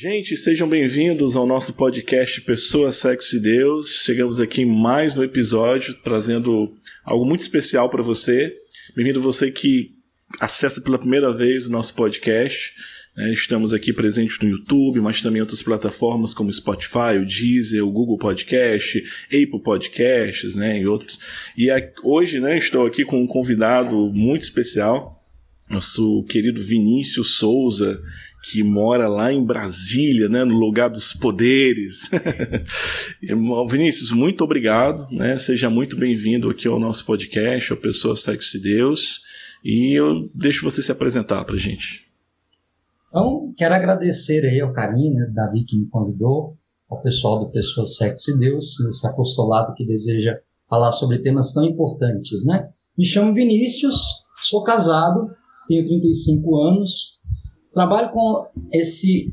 Gente, sejam bem-vindos ao nosso podcast Pessoa, Sexo e Deus. Chegamos aqui em mais um episódio trazendo algo muito especial para você. Bem-vindo você que acessa pela primeira vez o nosso podcast. Né? Estamos aqui presentes no YouTube, mas também em outras plataformas como Spotify, o Deezer, o Google Podcast, Apple Podcasts, né, e outros. E hoje, né, estou aqui com um convidado muito especial, nosso querido Vinícius Souza, que mora lá em Brasília, né, no lugar dos poderes. Vinícius, muito obrigado, né? Seja muito bem-vindo aqui ao nosso podcast, ao Pessoa Sexo e Deus. E eu deixo você se apresentar para gente. Então, quero agradecer aí ao carinho, né, Davi que me convidou, ao pessoal do Pessoa Sexo e Deus, nesse apostolado que deseja falar sobre temas tão importantes, né? Me chamo Vinícius, sou casado, tenho 35 anos, trabalho com esse,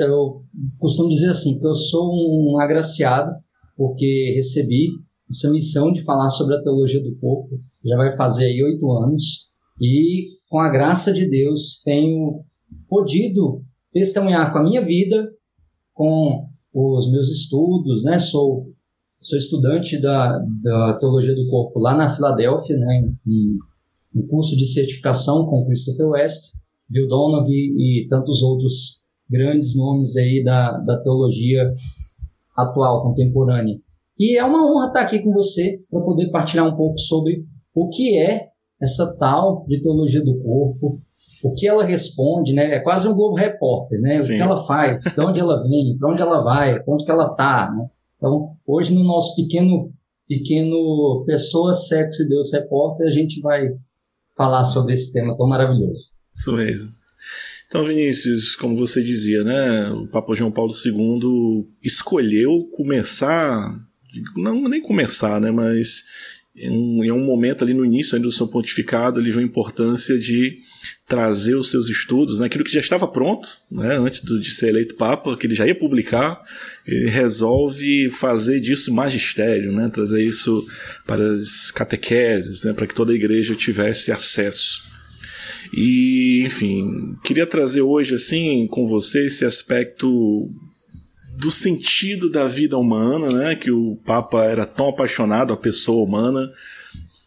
eu costumo dizer assim, que eu sou um agraciado, porque recebi essa missão de falar sobre a teologia do corpo, já vai fazer aí oito anos, e com a graça de Deus tenho podido testemunhar com a minha vida, com os meus estudos, né? Sou, sou estudante da, da teologia do corpo lá na Filadélfia, né? Em, em curso de certificação com Christopher West, Bill Donoghue e tantos outros grandes nomes aí da, da teologia atual, contemporânea. E é uma honra estar aqui com você para poder partilhar um pouco sobre o que é essa tal de teologia do corpo, o que ela responde, né? É quase um Globo Repórter, né? Sim. O que ela faz, de onde ela vem, para onde ela vai, para onde que ela está, né? Então, hoje no nosso pequeno pequeno Pessoa, Sexo e Deus Repórter, a gente vai falar sobre esse tema tão maravilhoso. Isso mesmo. Então, Vinícius, como você dizia, né, o Papa João Paulo II escolheu começar, não nem começar, né, mas em um, em um momento ali no início do seu pontificado, ele viu a importância de trazer os seus estudos, né, aquilo que já estava pronto, né, antes de ser eleito Papa, que ele já ia publicar, ele resolve fazer disso magistério, né, trazer isso para as catequeses, né, para que toda a igreja tivesse acesso. E, enfim, queria trazer hoje, assim, com você esse aspecto do sentido da vida humana, né, que o Papa era tão apaixonado, a pessoa humana,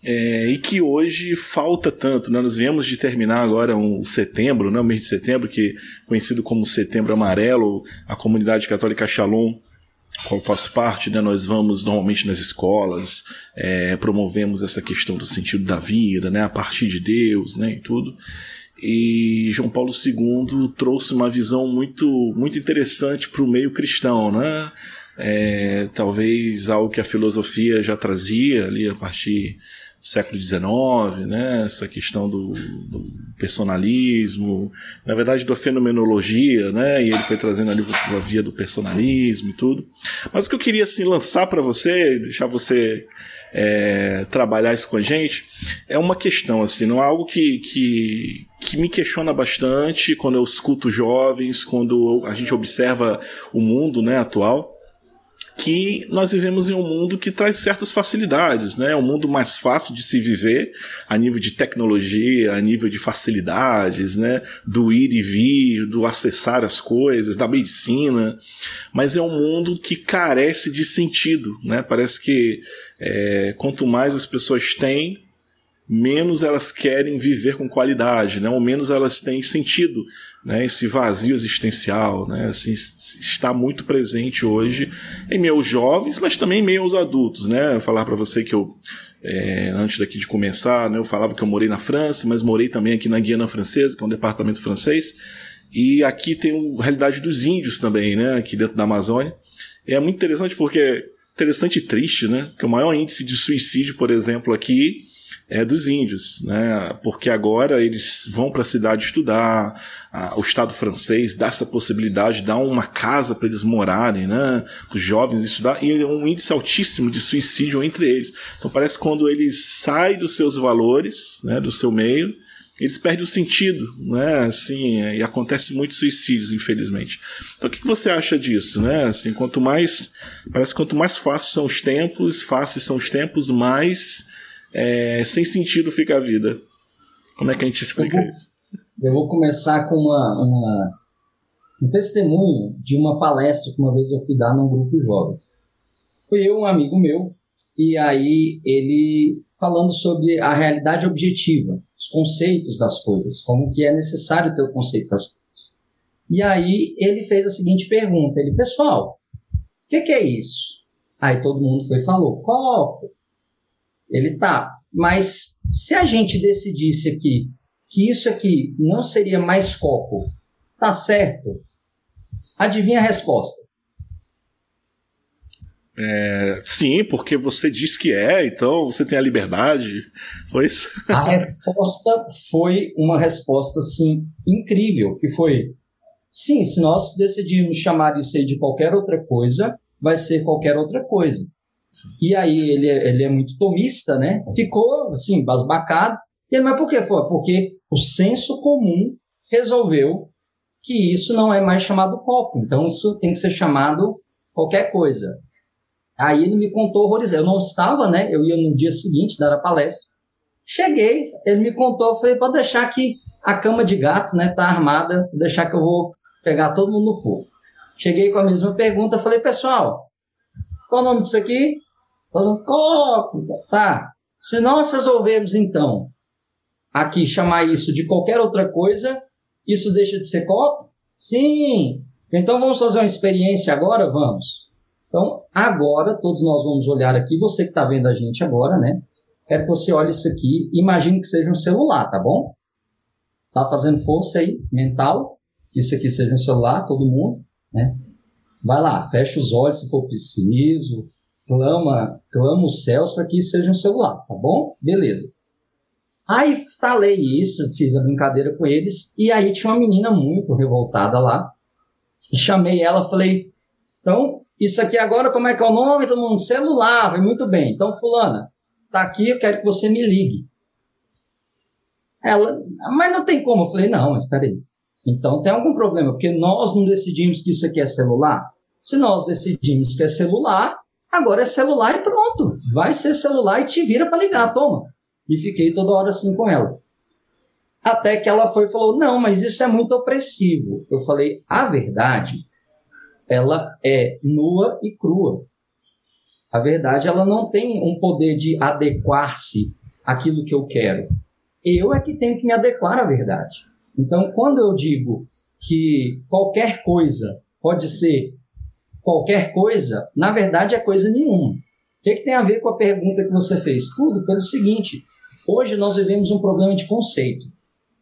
é, e que hoje falta tanto. Né? Nós viemos de terminar agora um setembro, né, o mês de setembro, que conhecido como Setembro Amarelo, a comunidade católica Shalom, qual faço parte, né, nós vamos normalmente nas escolas, é, promovemos essa questão do sentido da vida, né, a partir de Deus, né, e tudo. E João Paulo II trouxe uma visão muito, muito interessante para o meio cristão, né? É, talvez algo que a filosofia já trazia ali a partir século XIX, né? essa questão do, do, personalismo, na verdade da fenomenologia, né? e ele foi trazendo ali a via do personalismo e tudo. Mas o que eu queria assim, lançar para você, deixar você é, trabalhar isso com a gente, é uma questão, assim, não é algo que, que, que me questiona bastante quando eu escuto jovens, quando a gente observa o mundo né, atual que nós vivemos em um mundo que traz certas facilidades, né? É um mundo mais fácil de se viver a nível de tecnologia, a nível de facilidades, né? Do ir e vir, do acessar as coisas, da medicina, mas é um mundo que carece de sentido, né? Parece que é, quanto mais as pessoas têm, menos elas querem viver com qualidade, né? ou menos elas têm sentido. Né? Esse vazio existencial né? assim, está muito presente hoje em meus jovens, mas também em meus adultos. Né? falar para você que eu, é, antes daqui de começar, né, eu falava que eu morei na França, mas morei também aqui na Guiana Francesa, que é um departamento francês, e aqui tem a realidade dos índios também, né? aqui dentro da Amazônia. É muito interessante porque interessante e triste, né? Que o maior índice de suicídio, por exemplo, aqui é dos índios, né? Porque agora eles vão para a cidade estudar, a, o Estado francês dá essa possibilidade, dá uma casa para eles morarem, né? Os jovens estudar e é um índice altíssimo de suicídio entre eles. Então parece que quando eles saem dos seus valores, né? Do seu meio eles perdem o sentido, né? Assim, é, e acontece muitos suicídios, infelizmente. Então, o que você acha disso, né? Assim, quanto mais parece que quanto mais fáceis são os tempos, fáceis são os tempos, mais é, sem sentido fica a vida. Como é que a gente explica eu vou, isso? Eu vou começar com uma, uma, um testemunho de uma palestra que uma vez eu fui dar num grupo jovem. Foi eu, um amigo meu, e aí ele falando sobre a realidade objetiva, os conceitos das coisas, como que é necessário ter o conceito das coisas. E aí ele fez a seguinte pergunta, ele, pessoal, o que, que, é isso? Aí todo mundo foi e falou, copo. Ele tá, mas se a gente decidisse aqui que isso aqui não seria mais copo, tá certo? Adivinha a resposta? É, sim, porque você diz que é, então você tem a liberdade. Foi isso? A resposta foi uma resposta assim incrível, que foi sim, se nós decidirmos chamar isso aí de qualquer outra coisa, vai ser qualquer outra coisa. E aí ele, é, ele é muito tomista, né? Ficou assim, basbacado. E ele, mas por que foi? Porque o senso comum resolveu que isso não é mais chamado copo. Então isso tem que ser chamado qualquer coisa. Aí ele me contou horrorizado. Eu não estava, né? Eu ia no dia seguinte dar a palestra. Cheguei, ele me contou, eu falei, pode deixar que a cama de gato, né, tá armada, deixar que eu vou pegar todo mundo no pulo. Cheguei com a mesma pergunta, falei, pessoal, qual o nome disso aqui? Copo, tá. Se nós resolvermos, então, aqui chamar isso de qualquer outra coisa, isso deixa de ser copo? Sim. Então vamos fazer uma experiência agora? Vamos. Então, agora, todos nós vamos olhar aqui, você que está vendo a gente agora, né? Quero que você olhe isso aqui, imagine que seja um celular, tá bom? Tá fazendo força aí, mental, que isso aqui seja um celular, todo mundo, né? Vai lá, fecha os olhos se for preciso, clama, clama os céus para que seja um celular, tá bom? Beleza. Aí falei isso, fiz a brincadeira com eles, e aí tinha uma menina muito revoltada lá. Chamei ela, falei, então isso aqui agora, como é que é o nome? Todo mundo, celular, muito bem. Então, fulana, tá aqui, eu quero que você me ligue. Ela, mas não tem como. Eu falei, não, mas peraí. Então tem algum problema, porque nós não decidimos que isso aqui é celular. Se nós decidimos que é celular, agora é celular e pronto. Vai ser celular e te vira para ligar, toma. E fiquei toda hora assim com ela. Até que ela foi e falou: Não, mas isso é muito opressivo. Eu falei: A verdade ela é nua e crua. A verdade, ela não tem um poder de adequar-se àquilo que eu quero. Eu é que tenho que me adequar à verdade. Então, quando eu digo que qualquer coisa pode ser qualquer coisa, na verdade é coisa nenhuma. O que, é que tem a ver com a pergunta que você fez? Tudo pelo seguinte: hoje nós vivemos um problema de conceito.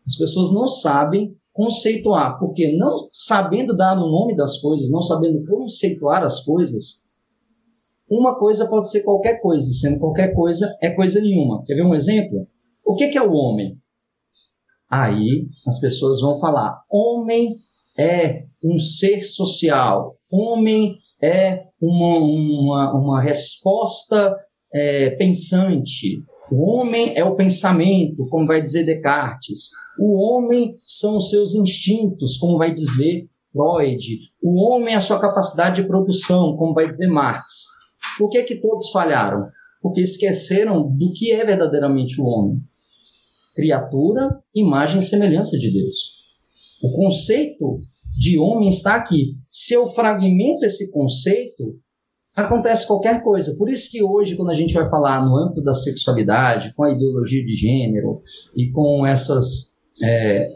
As pessoas não sabem conceituar, porque não sabendo dar o nome das coisas, não sabendo conceituar as coisas, uma coisa pode ser qualquer coisa, sendo qualquer coisa é coisa nenhuma. Quer ver um exemplo? O que é o homem? Aí as pessoas vão falar: homem é um ser social, homem é uma, uma, uma resposta é, pensante. O homem é o pensamento, como vai dizer Descartes. O homem são os seus instintos, como vai dizer Freud. O homem é a sua capacidade de produção, como vai dizer Marx. Por que, que todos falharam? Porque esqueceram do que é verdadeiramente o homem. Criatura, imagem e semelhança de Deus. O conceito de homem está aqui. Se eu fragmento esse conceito, acontece qualquer coisa. Por isso que hoje, quando a gente vai falar no âmbito da sexualidade, com a ideologia de gênero e com essas é,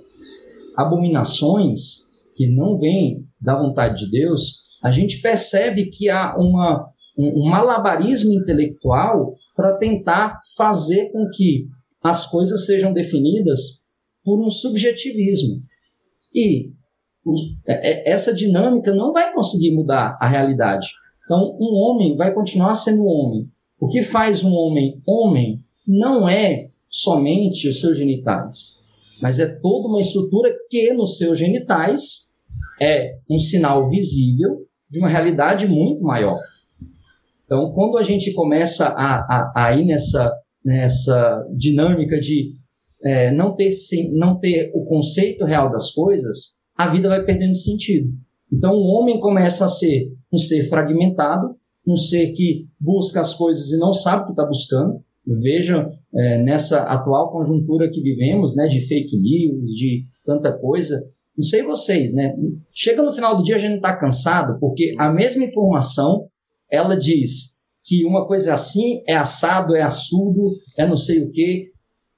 abominações que não vêm da vontade de Deus, a gente percebe que há uma, um, um malabarismo intelectual para tentar fazer com que as coisas sejam definidas por um subjetivismo. E é, é, essa dinâmica não vai conseguir mudar a realidade. Então, um homem vai continuar sendo homem. O que faz um homem homem não é somente os seus genitais, mas é toda uma estrutura que nos seus genitais é um sinal visível de uma realidade muito maior. Então, quando a gente começa a, a, a ir nessa, nessa dinâmica de é, não, ter, não ter o conceito real das coisas, a vida vai perdendo sentido. Então, o homem começa a ser um ser fragmentado, um ser que busca as coisas e não sabe o que está buscando. Veja, é, nessa atual conjuntura que vivemos, né, de fake news, de tanta coisa, não sei vocês, né? Chega no final do dia a gente está cansado, porque a mesma informação ela diz que uma coisa é assim, é assado, é assudo, é não sei o quê,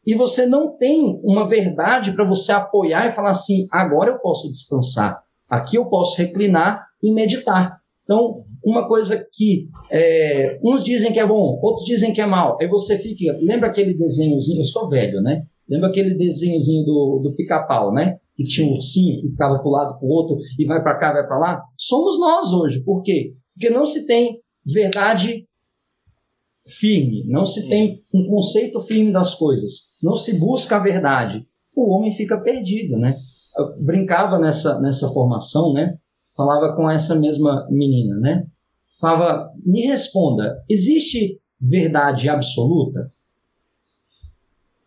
e você não tem uma verdade para você apoiar e falar assim: agora eu posso descansar, aqui eu posso reclinar e meditar. Então, uma coisa que é, uns dizem que é bom, outros dizem que é mal. Aí você fica. Lembra aquele desenhozinho? Eu sou velho, né? Lembra aquele desenhozinho do, do pica-pau, né? Que tinha um ursinho que ficava para o lado para o outro e vai para cá, vai para lá? Somos nós hoje. Por quê? Porque não se tem verdade firme, não se tem um conceito firme das coisas, não se busca a verdade. O homem fica perdido, né? Eu brincava nessa, nessa formação, né? Falava com essa mesma menina, né? Falava, me responda, existe verdade absoluta?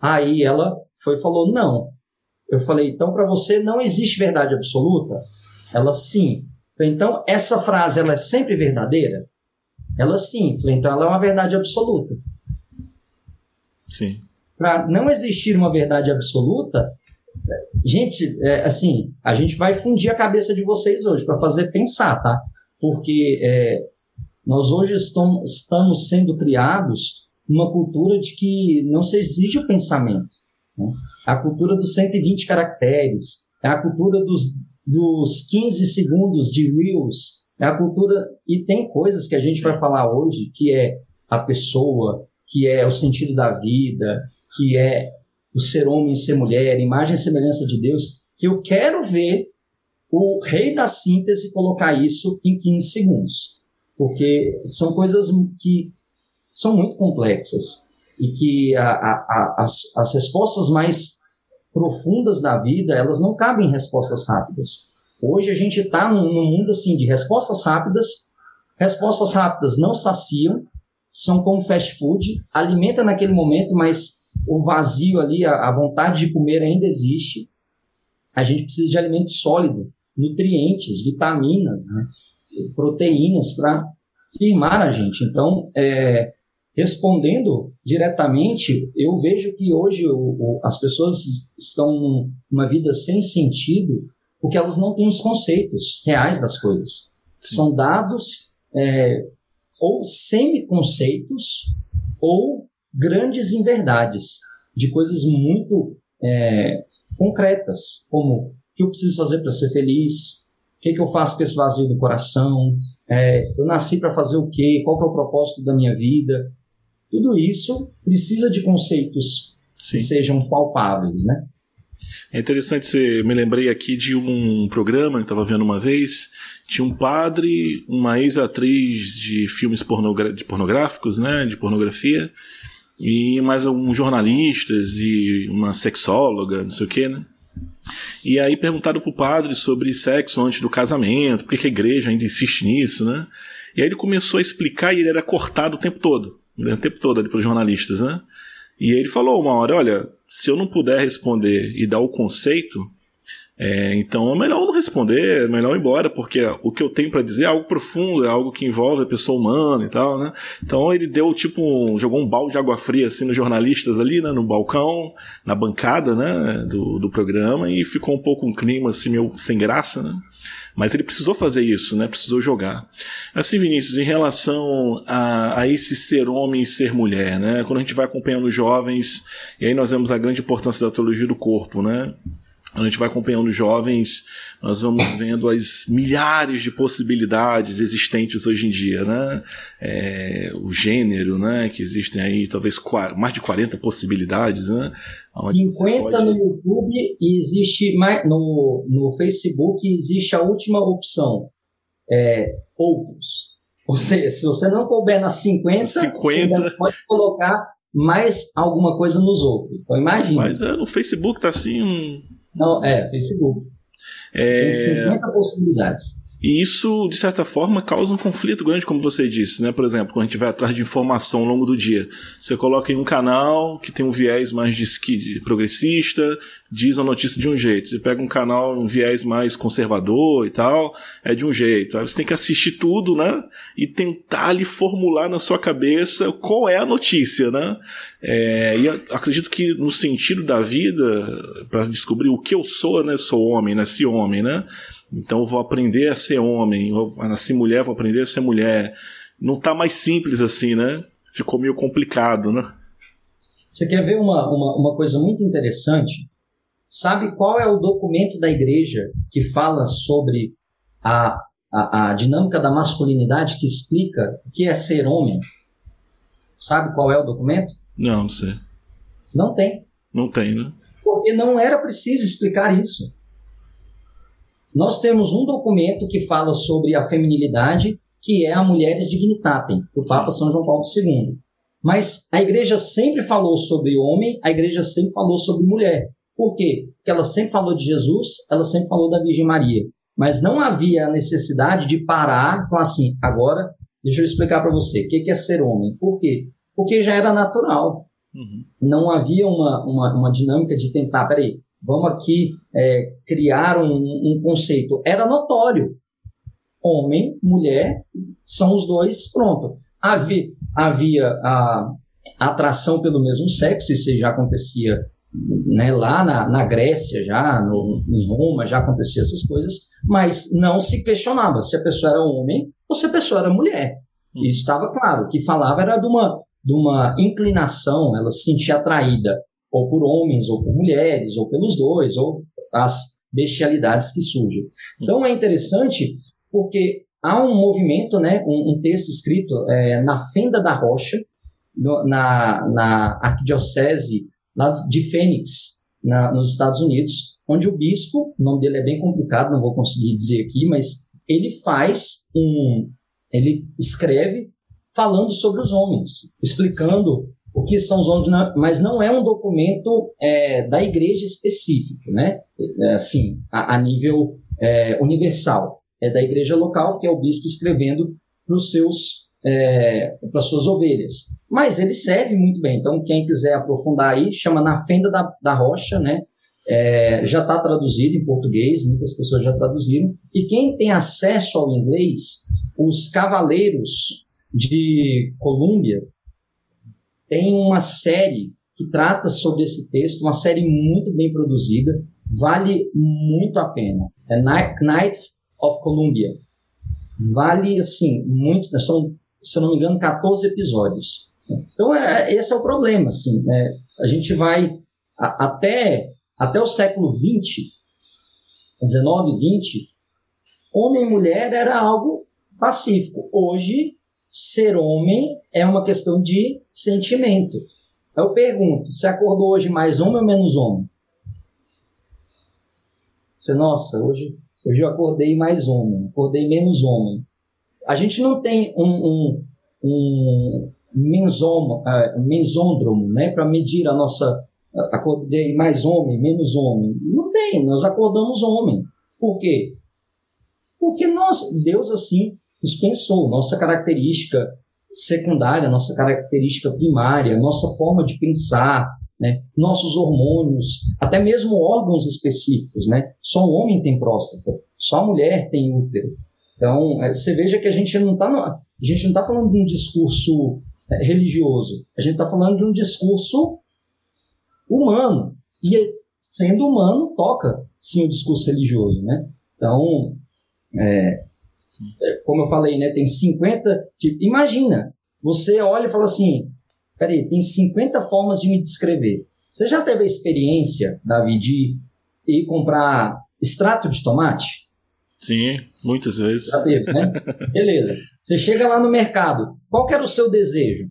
Aí ela foi falou, não. Eu falei, então para você não existe verdade absoluta? Ela, sim. Então, essa frase, ela é sempre verdadeira? Ela sim, então ela é uma verdade absoluta. Sim. Para não existir uma verdade absoluta, gente, é, assim, a gente vai fundir a cabeça de vocês hoje para fazer pensar, tá? Porque é, nós hoje estamos, estamos sendo criados numa cultura de que não se exige o pensamento. Né? A cultura dos 120 caracteres, é a cultura dos, dos 15 segundos de Reels, é a cultura, e tem coisas que a gente vai falar hoje, que é a pessoa, que é o sentido da vida, que é o ser homem e ser mulher, imagem e semelhança de Deus, que eu quero ver o rei da síntese colocar isso em 15 segundos. Porque são coisas que são muito complexas e que a, a, a, as, as respostas mais profundas da vida, elas não cabem em respostas rápidas. Hoje a gente está num, mundo assim de respostas rápidas. Respostas rápidas não saciam, são como fast food, alimenta naquele momento, mas o vazio ali, a, a vontade de comer ainda existe. A gente precisa de alimento sólido, nutrientes, vitaminas, né? proteínas para firmar a gente. Então, é, respondendo diretamente, eu vejo que hoje o, o, as pessoas estão numa vida sem sentido porque elas não têm os conceitos reais das coisas. Sim. São dados é, ou semi-conceitos ou grandes inverdades de coisas muito é, concretas, como o que eu preciso fazer para ser feliz, o que, que, eu faço com esse vazio do coração, é, eu nasci para fazer o quê, qual que é o propósito da minha vida. Tudo isso precisa de conceitos Sim. que sejam palpáveis, né? É interessante, você me lembrei aqui de um programa que estava vendo uma vez. Tinha um padre, uma ex-atriz de filmes de pornográficos, né, de pornografia, e mais alguns jornalistas e uma sexóloga, não sei o que, né? E aí perguntaram pro padre sobre sexo antes do casamento, por que a igreja ainda insiste nisso, né? E aí ele começou a explicar e ele era cortado o tempo todo, né, o tempo todo ali pelos jornalistas, né? E ele falou uma hora, olha, se eu não puder responder e dar o conceito, é, então é melhor não responder, é melhor ir embora, porque o que eu tenho para dizer é algo profundo, é algo que envolve a pessoa humana e tal, né? Então ele deu tipo, um, jogou um balde de água fria assim nos jornalistas ali, né, no balcão, na bancada, né, do, do programa e ficou um pouco um clima assim meio sem graça, né? Mas ele precisou fazer isso, né? Precisou jogar. Assim, Vinícius, em relação a, a esse ser homem e ser mulher, né? Quando a gente vai acompanhando jovens, e aí nós vemos a grande importância da teologia do corpo, né? A gente vai acompanhando jovens, nós vamos vendo as milhares de possibilidades existentes hoje em dia, né? É, o gênero, né? Que existem aí talvez mais de 40 possibilidades, né? 50 pode... no YouTube e existe mais, no, no Facebook existe a última opção, é, outros. Ou seja, se você não couber nas 50, 50. você pode colocar mais alguma coisa nos outros. Então imagina. Mas é, no Facebook tá assim um não, é, Facebook. É... Tem 50 possibilidades. E isso, de certa forma, causa um conflito grande, como você disse, né? Por exemplo, quando a gente vai atrás de informação ao longo do dia, você coloca em um canal que tem um viés mais de progressista, diz a notícia de um jeito. Você pega um canal, um viés mais conservador e tal, é de um jeito. Aí você tem que assistir tudo, né? E tentar ali formular na sua cabeça qual é a notícia, né? É, e acredito que no sentido da vida, para descobrir o que eu sou, né? Sou homem, nasci homem, né? Então vou aprender a ser homem, eu nasci mulher, vou aprender a ser mulher. Não tá mais simples assim, né? Ficou meio complicado, né? Você quer ver uma, uma, uma coisa muito interessante? Sabe qual é o documento da igreja que fala sobre a, a, a dinâmica da masculinidade, que explica o que é ser homem? Sabe qual é o documento? Não, não sei. Não tem. Não tem, né? Porque não era preciso explicar isso. Nós temos um documento que fala sobre a feminilidade, que é a Mulheres Dignitatem, do Papa Sim. São João Paulo II. Mas a igreja sempre falou sobre homem, a igreja sempre falou sobre mulher. Por quê? Porque ela sempre falou de Jesus, ela sempre falou da Virgem Maria. Mas não havia a necessidade de parar e falar assim: agora, deixa eu explicar para você, o que é ser homem? Por quê? Porque já era natural. Uhum. Não havia uma, uma, uma dinâmica de tentar, peraí, vamos aqui é, criar um, um, conceito. Era notório. Homem, mulher, são os dois, pronto. Havia, havia a, a atração pelo mesmo sexo, isso já acontecia né, lá na, na Grécia, já no, em Roma, já acontecia essas coisas, mas não se questionava se a pessoa era homem ou se a pessoa era mulher. Isso estava claro. O que falava era de uma, de uma inclinação, ela se sentia atraída ou por homens, ou por mulheres, ou pelos dois, ou as bestialidades que surgem. Então é interessante porque há um movimento, né, um, um texto escrito é, na Fenda da Rocha, no, na, na arquidiocese lá de Fênix, na, nos Estados Unidos, onde o bispo, o nome dele é bem complicado, não vou conseguir dizer aqui, mas ele faz um, ele escreve falando sobre os homens, explicando o que são os homens, mas não é um documento é, da igreja específico, né? É, assim, a, a nível é, universal. É da igreja local, que é o bispo escrevendo para os seus é, para suas ovelhas. Mas ele serve muito bem. Então, quem quiser aprofundar aí, chama Na Fenda da, da Rocha, né? É, já está traduzido em português, muitas pessoas já traduziram. E quem tem acesso ao inglês, os Cavaleiros de Colômbia, tem uma série que trata sobre esse texto, uma série muito bem produzida, vale muito a pena. É Knights of Columbia. Vale, assim, muito, são, se eu não me engano, 14 episódios. Então, é, esse é o problema, assim, né? A gente vai a, até, até o século XX, 19, 20, homem e mulher era algo pacífico. Hoje, ser homem é uma questão de sentimento. Eu pergunto, você acordou hoje mais homem ou menos homem? Você, nossa, hoje, hoje eu acordei mais homem, acordei menos homem. A gente não tem um, um, um mensom, uh, mensôndromo né, para medir a nossa. Acordei mais homem, menos homem. Não tem, nós acordamos homem. Por quê? Porque nós, Deus assim nos pensou, nossa característica secundária, nossa característica primária, nossa forma de pensar, né? nossos hormônios, até mesmo órgãos específicos. Né? Só o homem tem próstata, só a mulher tem útero. Então, é, você veja que a gente não está está falando de um discurso é, religioso, a gente está falando de um discurso humano. E sendo humano, toca sim o discurso religioso. Né? Então, é, é, como eu falei, né, tem 50. Tipo, imagina, você olha e fala assim: peraí, tem 50 formas de me descrever. Você já teve a experiência, Davi, de ir comprar extrato de tomate? Sim, muitas vezes. Já teve, né? Beleza. Você chega lá no mercado, qual era o seu desejo?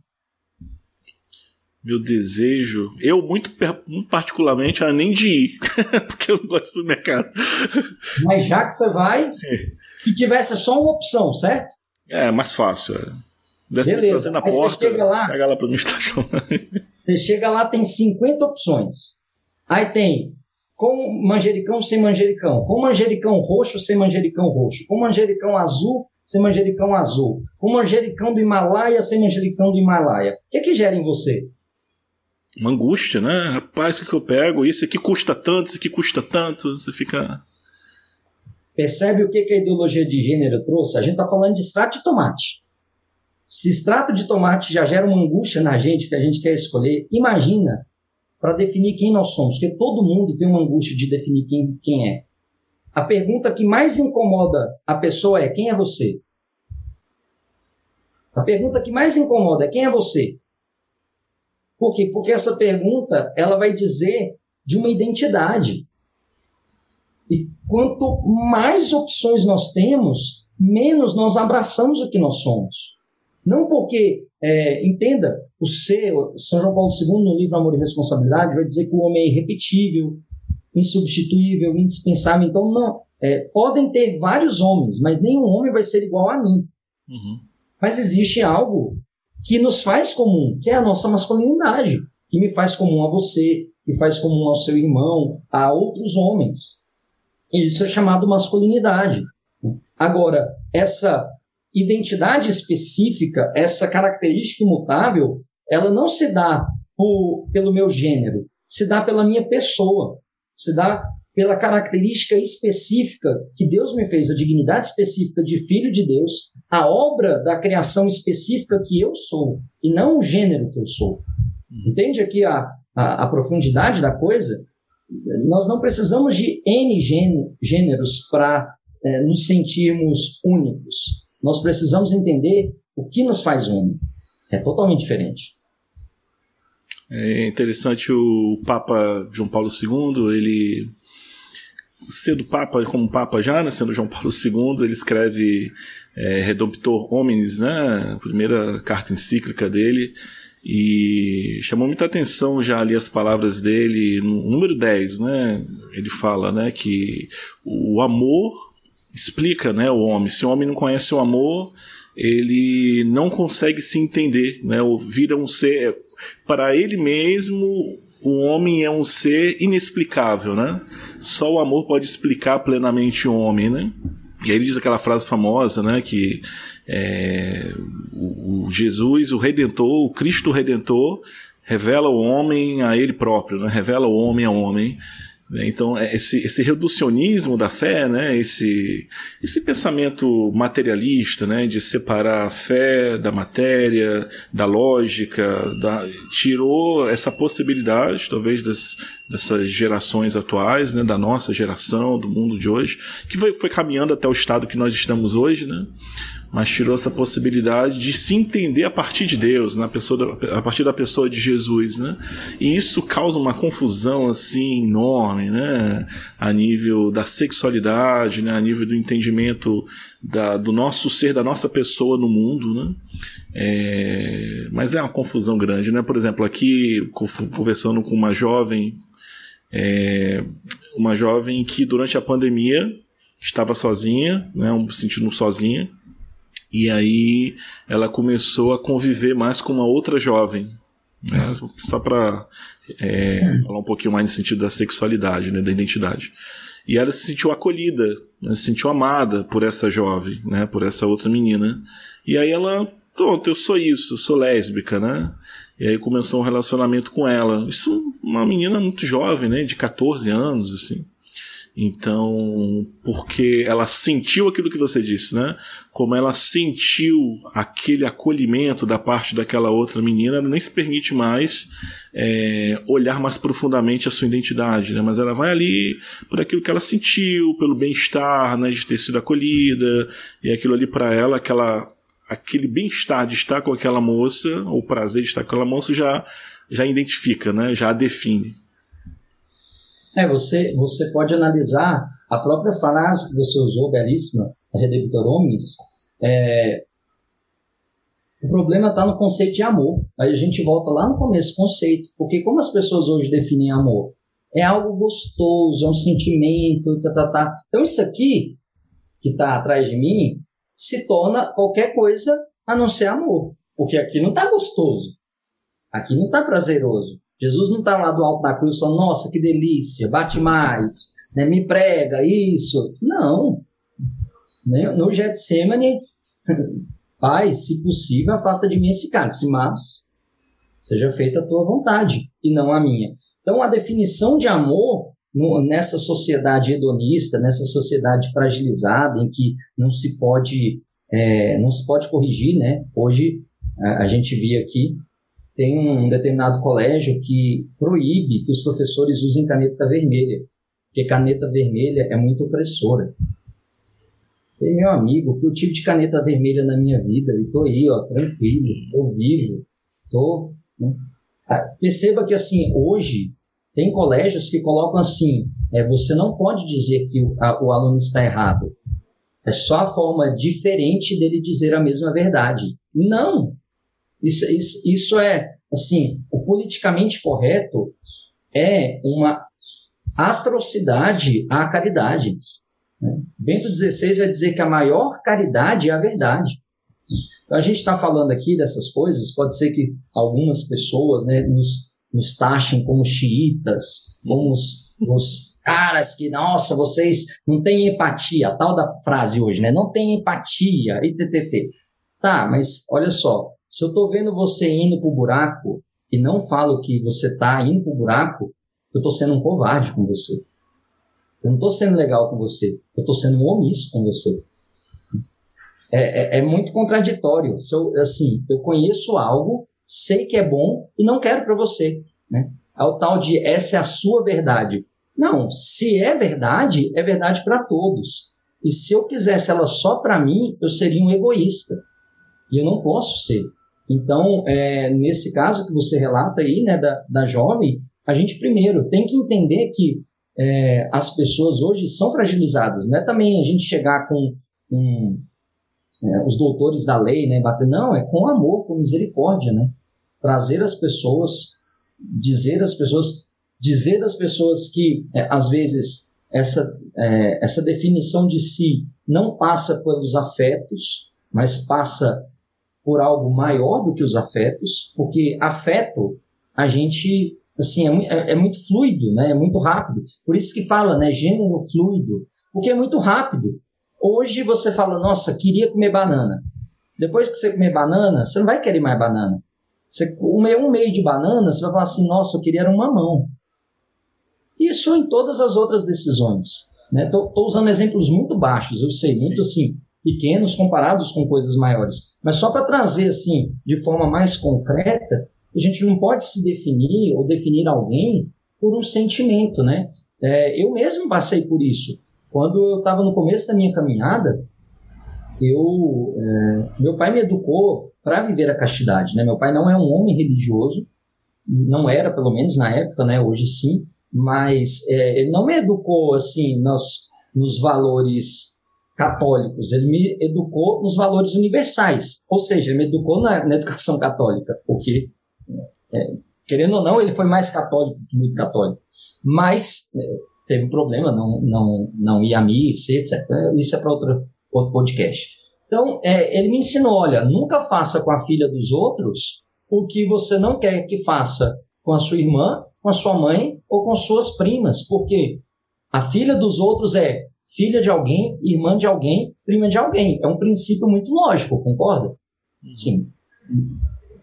Meu desejo, eu muito, muito particularmente, era nem de ir, porque eu não gosto do mercado. Mas já que você vai, Sim. que tivesse só uma opção, certo? É, mais fácil. É. Desce Beleza. na Aí porta, você chega lá, pega lá. Você chega lá, tem 50 opções. Aí tem com manjericão sem manjericão, com manjericão roxo sem manjericão roxo, com manjericão azul sem manjericão azul, com manjericão do Himalaia sem manjericão do Himalaia. O que é que gera em você? Uma angústia, né? Rapaz, o que eu pego? Isso aqui custa tanto, isso aqui custa tanto. Você fica. Percebe o que, a ideologia de gênero trouxe? A gente está falando de extrato de tomate. Se extrato de tomate já gera uma angústia na gente que a gente quer escolher, imagina para definir quem nós somos, porque todo mundo tem uma angústia de definir quem, quem é. A pergunta que mais incomoda a pessoa é: quem é você? A pergunta que mais incomoda é: quem é você? Por quê? Porque essa pergunta ela vai dizer de uma identidade. E quanto mais opções nós temos, menos nós abraçamos o que nós somos. Não porque, é, entenda, o ser, São João Paulo II, no livro Amor e Responsabilidade, vai dizer que o homem é irrepetível, insubstituível, indispensável. Então, não. É, podem ter vários homens, mas nenhum homem vai ser igual a mim. Uhum. Mas existe algo que nos faz comum, que é a nossa masculinidade, que me faz comum a você, que faz comum ao seu irmão, a outros homens. Isso é chamado masculinidade. Agora, essa identidade específica, essa característica imutável, ela não se dá por, pelo meu gênero, se dá pela minha pessoa, se dá pela característica específica que Deus me fez, a dignidade específica de filho de Deus, a obra da criação específica que eu sou, e não o gênero que eu sou. Entende aqui a, a, a profundidade da coisa? Nós não precisamos de N gêneros para é, nos sentirmos únicos. Nós precisamos entender o que nos faz homem. É totalmente diferente. É interessante o Papa João Paulo II, ele sendo Papa como Papa já, né, sendo João Paulo II, ele escreve é, Redemptor Hominis, né, primeira carta encíclica dele, e chamou muita atenção já ali as palavras dele, no número 10, né, ele fala né, que o amor explica né, o homem, se o homem não conhece o amor, ele não consegue se entender, né? Vira um ser para ele mesmo. O homem é um ser inexplicável, né? Só o amor pode explicar plenamente o homem, né? E aí ele diz aquela frase famosa, né? Que é, o, o Jesus, o Redentor, o Cristo Redentor, revela o homem a ele próprio, né? revela o homem ao homem. Né? Então, é, esse, esse reducionismo da fé, né? esse, esse pensamento materialista né? de separar a fé da matéria, da lógica, da, tirou essa possibilidade, talvez, das, dessas gerações atuais, né? da nossa geração, do mundo de hoje, que foi, foi caminhando até o estado que nós estamos hoje, né? Mas tirou essa possibilidade de se entender a partir de Deus, na pessoa da, a partir da pessoa de Jesus, né? E isso causa uma confusão assim enorme, né? A nível da sexualidade, né? A nível do entendimento da, do nosso ser, da nossa pessoa no mundo, né? É, mas é uma confusão grande, né? Por exemplo, aqui conversando com uma jovem, é, uma jovem que durante a pandemia estava sozinha, né? Sentindo sozinha e aí ela começou a conviver mais com uma outra jovem. Né? Só para é, falar um pouquinho mais no sentido da sexualidade, né? da identidade. E ela se sentiu acolhida, né? se sentiu amada por essa jovem, né? por essa outra menina. E aí ela, pronto, eu sou isso, eu sou lésbica, né? E aí começou um relacionamento com ela. Isso, uma menina muito jovem, né? De 14 anos, assim. Então, porque ela sentiu aquilo que você disse, né? Como ela sentiu aquele acolhimento da parte daquela outra menina, ela nem se permite mais é, olhar mais profundamente a sua identidade, né? Mas ela vai ali por aquilo que ela sentiu, pelo bem-estar, né? De ter sido acolhida, e aquilo ali para ela, aquela, aquele bem-estar de estar com aquela moça, ou prazer de estar com aquela moça, já, já identifica, né? Já a define. É, você, você pode analisar a própria frase que você usou, belíssima, Redemptor Omnis. É, o problema está no conceito de amor. Aí a gente volta lá no começo, conceito. Porque como as pessoas hoje definem amor? É algo gostoso, é um sentimento, tá, tá, tá. Então isso aqui, que está atrás de mim, se torna qualquer coisa a não ser amor. Porque aqui não está gostoso. Aqui não está prazeroso. Jesus não está lá do alto da cruz falando, nossa, que delícia, bate mais, né, me prega, isso. Não. No Getsemane, Pai, se possível, afasta de mim esse cálice, mas seja feita a tua vontade e não a minha. Então, a definição de amor no, nessa sociedade hedonista, nessa sociedade fragilizada, em que não se pode, é, não se pode corrigir, né? Hoje, a, a gente via aqui, tem um determinado colégio que proíbe que os professores usem caneta vermelha, porque caneta vermelha é muito opressora. E, meu amigo, que eu tive de caneta vermelha na minha vida, e tô aí, ó, tranquilo, tô vivo, tô... Né? Ah, perceba que, assim, hoje, tem colégios que colocam assim, é, você não pode dizer que o, a, o aluno está errado. É só a forma diferente dele dizer a mesma verdade. Não! Isso, isso, isso é, assim, o politicamente correto é uma atrocidade à caridade. Né? Bento XVI vai dizer que a maior caridade é a verdade. Então, a gente está falando aqui dessas coisas, pode ser que algumas pessoas né, nos, nos taxem como xiitas, como os, os caras que, nossa, vocês não têm empatia, tal da frase hoje, né? Não tem empatia, ttt. Tá, mas olha só, se eu estou vendo você indo para o buraco e não falo que você está indo para o buraco, eu estou sendo um covarde com você. Eu não estou sendo legal com você. Eu estou sendo um omisso com você. É, é, é, muito contraditório. Se eu, assim, eu conheço algo, sei que é bom e não quero para você. Né? É o tal de essa é a sua verdade. Não, se é verdade, é verdade para todos. E se eu quisesse ela só para mim, eu seria um egoísta. E eu não posso ser. Então, é, nesse caso que você relata aí, né, da, da jovem, a gente primeiro tem que entender que é, as pessoas hoje são fragilizadas. Não é também a gente chegar com um, é, os doutores da lei, né, bater, não, é com amor, com misericórdia, né? Trazer as pessoas, dizer às pessoas, dizer das pessoas que, é, às vezes, essa, é, essa definição de si não passa pelos afetos, mas passa por algo maior do que os afetos, porque afeto a gente assim é, é, é, muito fluido, né? É muito rápido. Por isso que fala, né? Gênero fluido, porque é muito rápido. Hoje você fala, nossa, queria comer banana. Depois que você comer banana, você não vai querer mais banana. Você comer um meio de banana, você vai falar assim, nossa, eu queria um mamão. Isso em todas as outras decisões. Estou né? usando exemplos muito baixos, eu sei, muito Sim. assim, pequenos comparados com coisas maiores. Mas só para trazer assim, de forma mais concreta, a gente não pode se definir ou definir alguém por um sentimento, né? É, eu mesmo passei por isso. Quando eu estava no começo da minha caminhada, eu, é, meu pai me educou para viver a castidade, né? Meu pai não é um homem religioso, não era pelo menos na época, né? Hoje sim, mas é, ele não me educou assim nos, nos valores católicos, ele me educou nos valores universais, ou seja, ele me educou na, na educação católica, porque, é, querendo ou não, ele foi mais católico que muito católico, mas é, teve um problema, não, não, não ia à missa, etc. Isso é para outro, outro podcast. Então, é, ele me ensinou, olha, nunca faça com a filha dos outros o que você não quer que faça com a sua irmã, com a sua mãe ou com suas primas, porque a filha dos outros é filha de alguém, irmã de alguém, prima de alguém. É um princípio muito lógico, concorda? Uhum. Sim.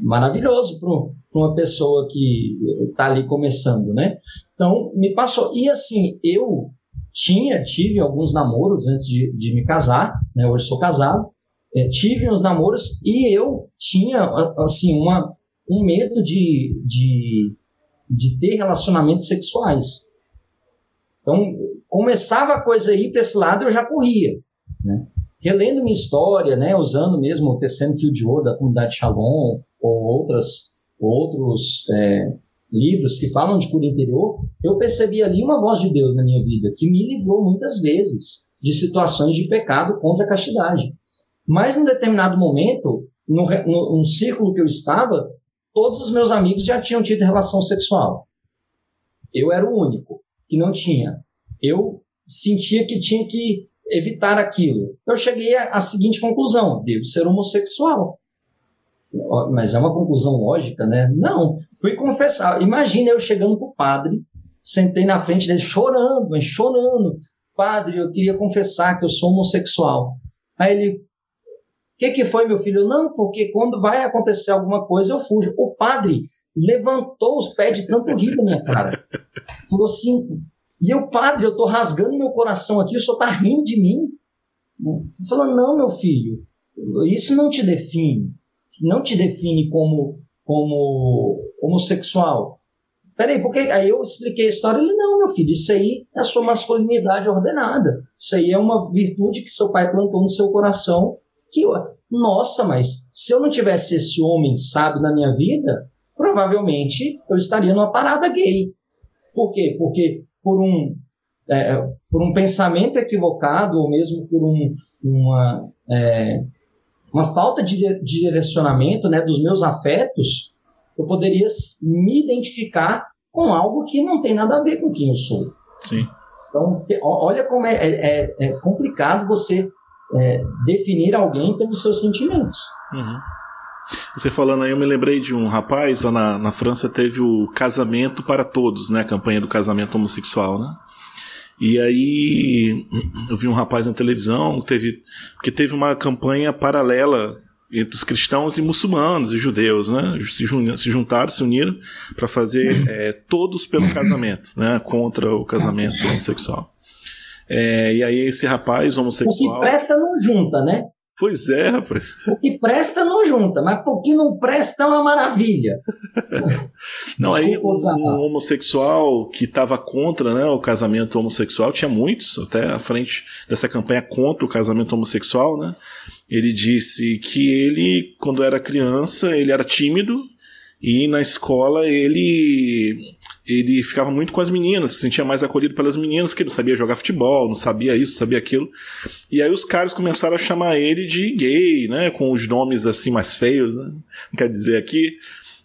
Maravilhoso para uma pessoa que está ali começando, né? Então, me passou. E assim, eu tinha, tive alguns namoros antes de, de me casar, né? Hoje sou casado. É, tive uns namoros e eu tinha, assim, uma, um medo de, de, de ter relacionamentos sexuais. Então, começava a coisa a ir para esse lado, eu já corria. Né? Relendo minha história, né, usando mesmo o Tecendo Fio de Ouro da comunidade Shalom, ou outras, outros é, livros que falam de cura interior, eu percebi ali uma voz de Deus na minha vida, que me livrou muitas vezes de situações de pecado contra a castidade. Mas, num determinado momento, no, no, no círculo que eu estava, todos os meus amigos já tinham tido relação sexual. Eu era o único que não tinha eu sentia que tinha que evitar aquilo. Eu cheguei à seguinte conclusão: devo ser homossexual. mas é uma conclusão lógica, né? Não, fui confessar. Imagina eu chegando para o padre, sentei na frente dele chorando, mas chorando. Padre, eu queria confessar que eu sou homossexual. Aí ele, que, que foi, meu filho? Não, porque quando vai acontecer alguma coisa eu fujo. O padre levantou os pés de tanto rir da minha cara. Falou assim, e eu, padre, eu tô rasgando meu coração aqui, o senhor tá rindo de mim? Falou, não, meu filho, isso não te define não te define como, como homossexual. Peraí, porque aí eu expliquei a história ele não, meu filho, isso aí é a sua masculinidade ordenada. Isso aí é uma virtude que seu pai plantou no seu coração. Que, nossa, mas se eu não tivesse esse homem sábio na minha vida, provavelmente eu estaria numa parada gay. Por quê? Porque por um, é, por um pensamento equivocado, ou mesmo por um, uma, é, uma falta de, direcionamento né, dos meus afetos, eu poderia me identificar com algo que não tem nada a ver com quem eu sou. Sim. Então, olha como é, é, é complicado você é, definir alguém pelos seus sentimentos. Uhum. Você falando aí, eu me lembrei de um rapaz lá na, na França teve o casamento para todos, né? A campanha do casamento homossexual, né? E aí eu vi um rapaz na televisão, teve, porque teve uma campanha paralela entre os cristãos e muçulmanos e judeus, né? Se, se juntaram, se uniram para fazer é, todos pelo casamento, né? Contra o casamento homossexual. É, e aí esse rapaz homossexual. O que presta não junta, né? Pois é, rapaz. O que presta não junta, mas o que não presta é uma maravilha. não, aí um, homossexual que estava contra né, o casamento homossexual, tinha muitos, até à frente dessa campanha contra o casamento homossexual, né? Ele disse que ele, quando era criança, ele era tímido e na escola ele ele ficava muito com as meninas, se sentia mais acolhido pelas meninas, porque ele não sabia jogar futebol, não sabia isso, não sabia aquilo. E aí os caras começaram a chamar ele de gay, né? Com os nomes assim mais feios, né? Não quer dizer aqui.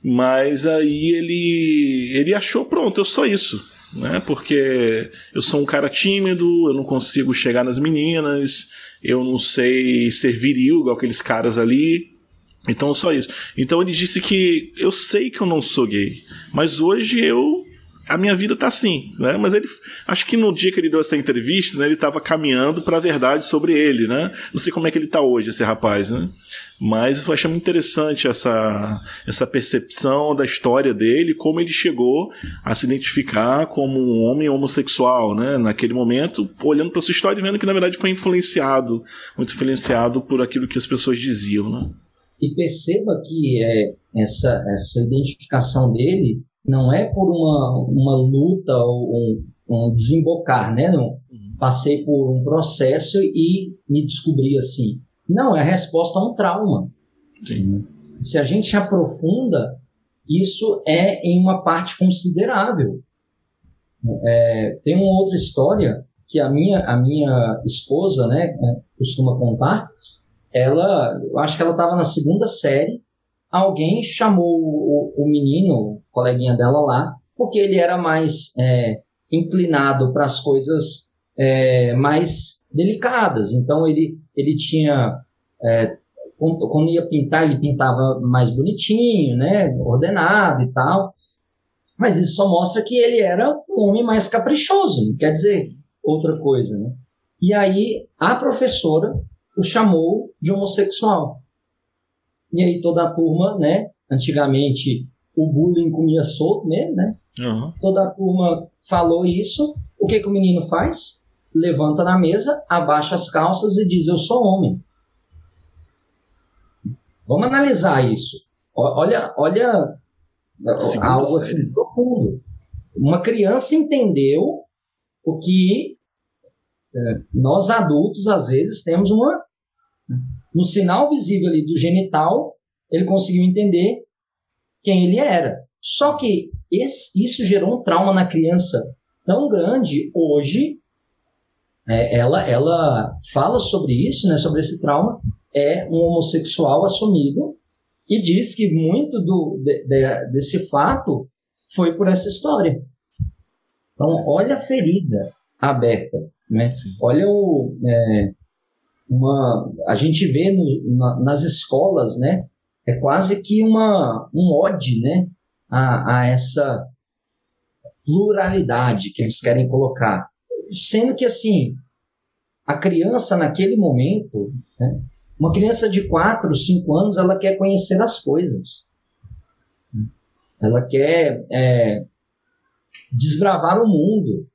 Mas aí ele, ele achou, pronto, eu sou isso. Né? Porque eu sou um cara tímido, eu não consigo chegar nas meninas, eu não sei ser viril igual aqueles caras ali. Então, só isso. Então, ele disse que eu sei que eu não sou gay, mas hoje eu a minha vida tá assim, né? Mas ele, acho que no dia que ele deu essa entrevista, né, ele estava caminhando para a verdade sobre ele, né? Não sei como é que ele tá hoje, esse rapaz, né? Mas eu achei muito interessante essa, essa percepção da história dele, como ele chegou a se identificar como um homem homossexual, né? Naquele momento, olhando para sua história e vendo que na verdade foi influenciado, muito influenciado por aquilo que as pessoas diziam, né? E perceba que é, essa, essa identificação dele não é por uma, uma luta ou um, um desembocar, né? Não, uhum. passei por um processo e me descobri assim. Não, é a resposta a um trauma. Sim. Se a gente aprofunda, isso é em uma parte considerável. É, tem uma outra história que a minha, a minha esposa né, costuma contar. Ela, eu acho que ela estava na segunda série alguém chamou o, o menino, o coleguinha dela lá, porque ele era mais é, inclinado para as coisas é, mais delicadas. Então ele, ele tinha. É, quando ia pintar, ele pintava mais bonitinho, né, ordenado e tal. Mas isso só mostra que ele era um homem mais caprichoso, não quer dizer outra coisa, né? E aí a professora o chamou de homossexual. E aí toda a turma, né? Antigamente o bullying comia solto mesmo, né? Uhum. Toda a turma falou isso. O que, que o menino faz? Levanta na mesa, abaixa as calças e diz: Eu sou homem. Vamos analisar isso. Olha, olha Segunda algo série. assim profundo. Uma criança entendeu o que é, nós adultos às vezes temos uma no sinal visível ali do genital, ele conseguiu entender quem ele era. Só que esse, isso gerou um trauma na criança tão grande hoje. É, ela, ela fala sobre isso, né, sobre esse trauma. É um homossexual assumido e diz que muito do, de, de, desse fato foi por essa história. Então, olha a ferida aberta. Né? Olha o, é, uma a gente vê no, na, nas escolas, né, é quase que uma, um ode né, a, a essa pluralidade que eles querem colocar. Sendo que, assim, a criança naquele momento, né, uma criança de 4, 5 anos, ela quer conhecer as coisas. Ela quer é, desbravar o mundo.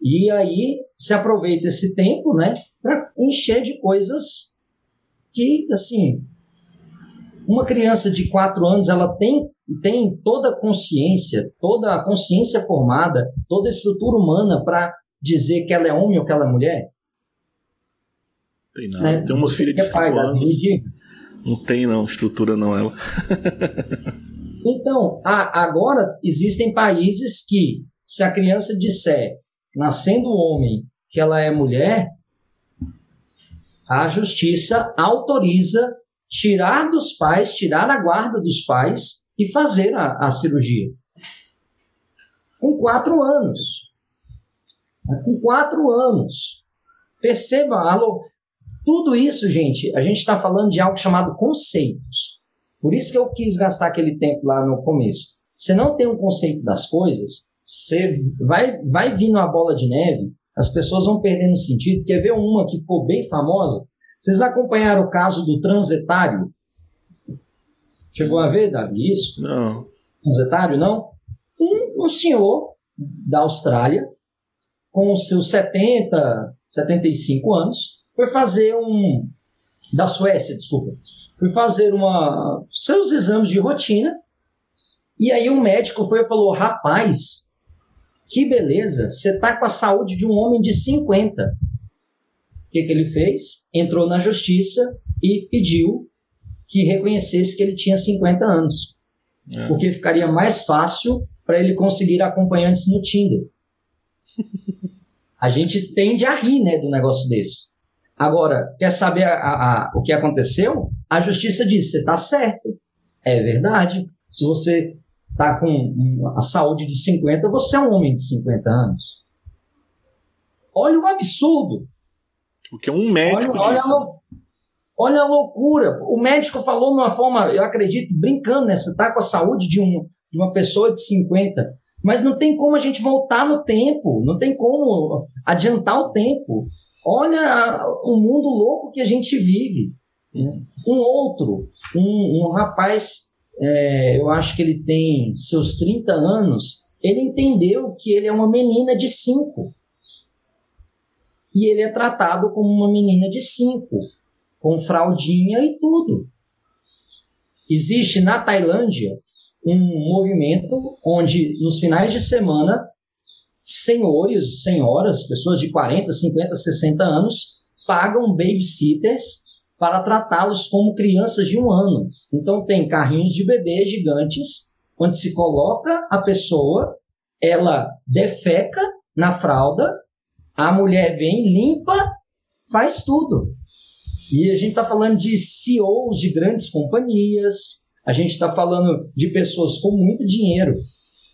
E aí se aproveita esse tempo, né, para encher de coisas que, assim, uma criança de 4 anos, ela tem, tem toda a consciência, toda a consciência formada, toda a estrutura humana para dizer que ela é homem ou que ela é mulher? Tem nada. Né? Tem uma filha de 5 anos. Não tem, não, estrutura não, ela. então, a, agora existem países que, se a criança disser, nascendo homem, que ela é mulher, a justiça autoriza tirar dos pais, tirar a guarda dos pais e fazer a, a cirurgia. Com quatro anos. Com quatro anos. Perceba, alô, tudo isso, gente, a gente está falando de algo chamado conceitos. Por isso que eu quis gastar aquele tempo lá no começo. Você não tem um conceito das coisas, você vai, vai vindo a bola de neve, as pessoas vão perdendo sentido. Quer ver uma que ficou bem famosa? Vocês acompanharam o caso do transetário? Chegou a ver, Davi, isso? Não. Transetário, não? Um, um senhor da Austrália, com os seus 70, 75 anos, foi fazer um. Da Suécia, desculpa. Foi fazer uma, seus exames de rotina. E aí o um médico foi e falou: rapaz, que beleza, você está com a saúde de um homem de 50 o que, que ele fez? Entrou na justiça e pediu que reconhecesse que ele tinha 50 anos. É. Porque ficaria mais fácil para ele conseguir acompanhantes no Tinder. A gente tende a rir né, do negócio desse. Agora, quer saber a, a, o que aconteceu? A justiça disse: você está certo. É verdade. Se você está com a saúde de 50, você é um homem de 50 anos. Olha o absurdo. Porque um médico olha. Olha, olha a loucura. O médico falou de uma forma, eu acredito, brincando, né? Você está com a saúde de, um, de uma pessoa de 50. Mas não tem como a gente voltar no tempo, não tem como adiantar o tempo. Olha o mundo louco que a gente vive. Né? Um outro, um, um rapaz, é, eu acho que ele tem seus 30 anos, ele entendeu que ele é uma menina de 5 e ele é tratado como uma menina de cinco, com fraldinha e tudo. Existe na Tailândia um movimento onde nos finais de semana senhores, senhoras, pessoas de 40, 50, 60 anos pagam babysitters para tratá-los como crianças de um ano. Então tem carrinhos de bebê gigantes onde se coloca a pessoa, ela defeca na fralda a mulher vem, limpa, faz tudo. E a gente está falando de CEOs de grandes companhias, a gente está falando de pessoas com muito dinheiro.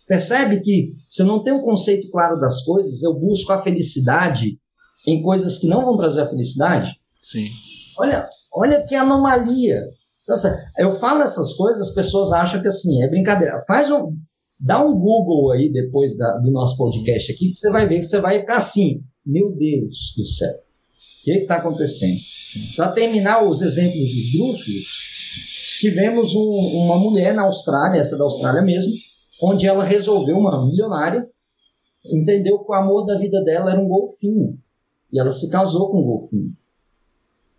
Percebe que se eu não tenho um conceito claro das coisas, eu busco a felicidade em coisas que não vão trazer a felicidade? Sim. Olha, olha que anomalia. Eu falo essas coisas, as pessoas acham que assim, é brincadeira. Faz um, dá um Google aí depois da, do nosso podcast aqui, que você vai ver que você vai ficar assim. Meu Deus do céu, o que está acontecendo? Para terminar os exemplos esdrúxulos, tivemos um, uma mulher na Austrália, essa da Austrália mesmo, onde ela resolveu, uma milionária, entendeu que o amor da vida dela era um golfinho. E ela se casou com um golfinho.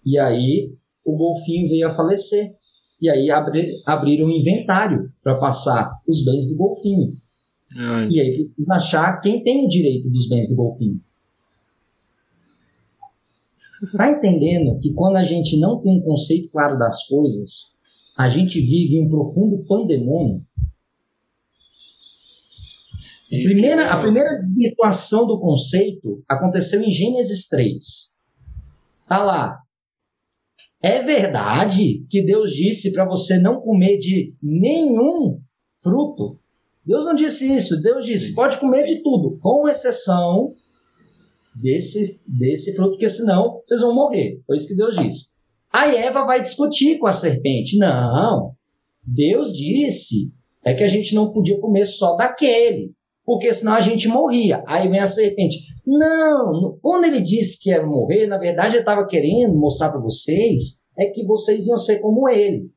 E aí o golfinho veio a falecer. E aí abri, abriram um inventário para passar os bens do golfinho. Ai. E aí precisa achar quem tem o direito dos bens do golfinho. Tá entendendo que quando a gente não tem um conceito claro das coisas, a gente vive um profundo pandemônio? A primeira, a primeira desvirtuação do conceito aconteceu em Gênesis 3. Tá lá. É verdade que Deus disse para você não comer de nenhum fruto? Deus não disse isso. Deus disse: pode comer de tudo, com exceção desse, desse fruto, porque senão vocês vão morrer. Foi isso que Deus disse. Aí Eva vai discutir com a serpente. Não, Deus disse é que a gente não podia comer só daquele, porque senão a gente morria. Aí vem a serpente. Não, quando ele disse que ia morrer, na verdade ele estava querendo mostrar para vocês é que vocês iam ser como ele.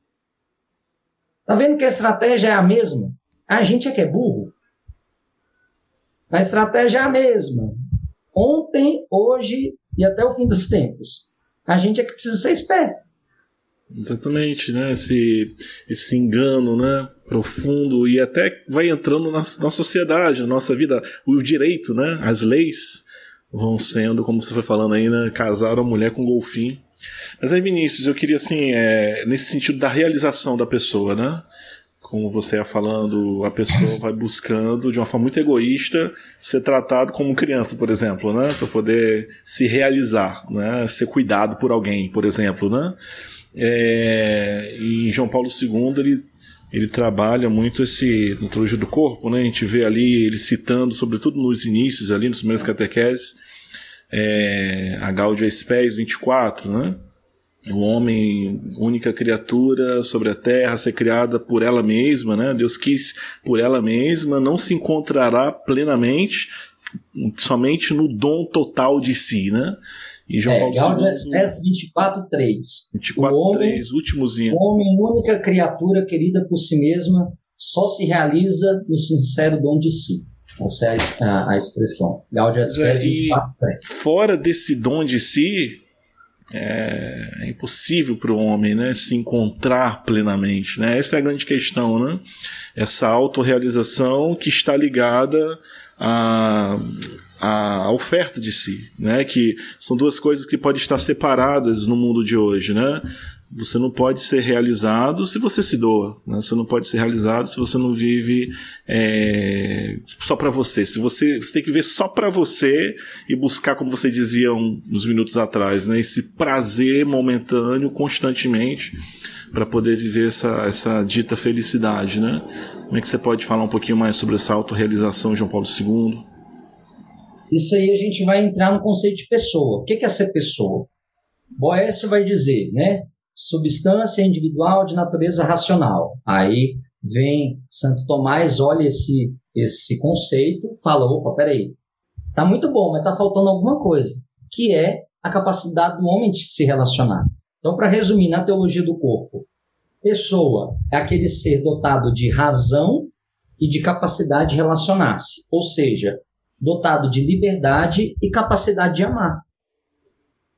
Tá vendo que a estratégia é a mesma? A gente é que é burro. A estratégia é a mesma. Ontem, hoje e até o fim dos tempos. A gente é que precisa ser esperto. Exatamente, né? Esse, esse engano, né? Profundo e até vai entrando na, na sociedade, na nossa vida. O direito, né? As leis vão sendo, como você foi falando aí, né? Casar a mulher com golfinho. Mas aí, Vinícius, eu queria, assim, é, nesse sentido da realização da pessoa, né? Como você ia falando, a pessoa vai buscando, de uma forma muito egoísta, ser tratado como criança, por exemplo, né? Para poder se realizar, né? Ser cuidado por alguém, por exemplo, né? É, e João Paulo II, ele ele trabalha muito esse ontologia do corpo, né? A gente vê ali ele citando, sobretudo nos inícios, ali nos primeiros catequeses, é, a Gaudia Spes 24, né? O homem, única criatura sobre a terra, ser criada por ela mesma, né? Deus quis por ela mesma, não se encontrará plenamente somente no dom total de si, né? E João é, Paulo Gaudia Spes 24, 3. 24, o homem, 3, últimozinho. O homem, única criatura querida por si mesma, só se realiza no sincero dom de si. Essa é a, a, a expressão. Gaudia Spes 24, 3. Fora desse dom de si, é, é impossível para o homem né, se encontrar plenamente. Né? Essa é a grande questão. Né? Essa autorrealização que está ligada a a oferta de si, né? Que são duas coisas que podem estar separadas no mundo de hoje, né? Você não pode ser realizado se você se doa. Né? Você não pode ser realizado se você não vive é, só para você. Se você, você tem que ver só para você e buscar, como você dizia uns minutos atrás, né? esse prazer momentâneo constantemente para poder viver essa, essa dita felicidade. Né? Como é que você pode falar um pouquinho mais sobre essa autorrealização João Paulo II? Isso aí a gente vai entrar no conceito de pessoa. O que é ser pessoa? Boécio vai dizer, né? substância individual de natureza racional. Aí vem Santo Tomás, olha esse, esse conceito, fala, opa, peraí, tá muito bom, mas tá faltando alguma coisa, que é a capacidade do homem de se relacionar. Então, para resumir, na teologia do corpo, pessoa é aquele ser dotado de razão e de capacidade de relacionar-se, ou seja, dotado de liberdade e capacidade de amar.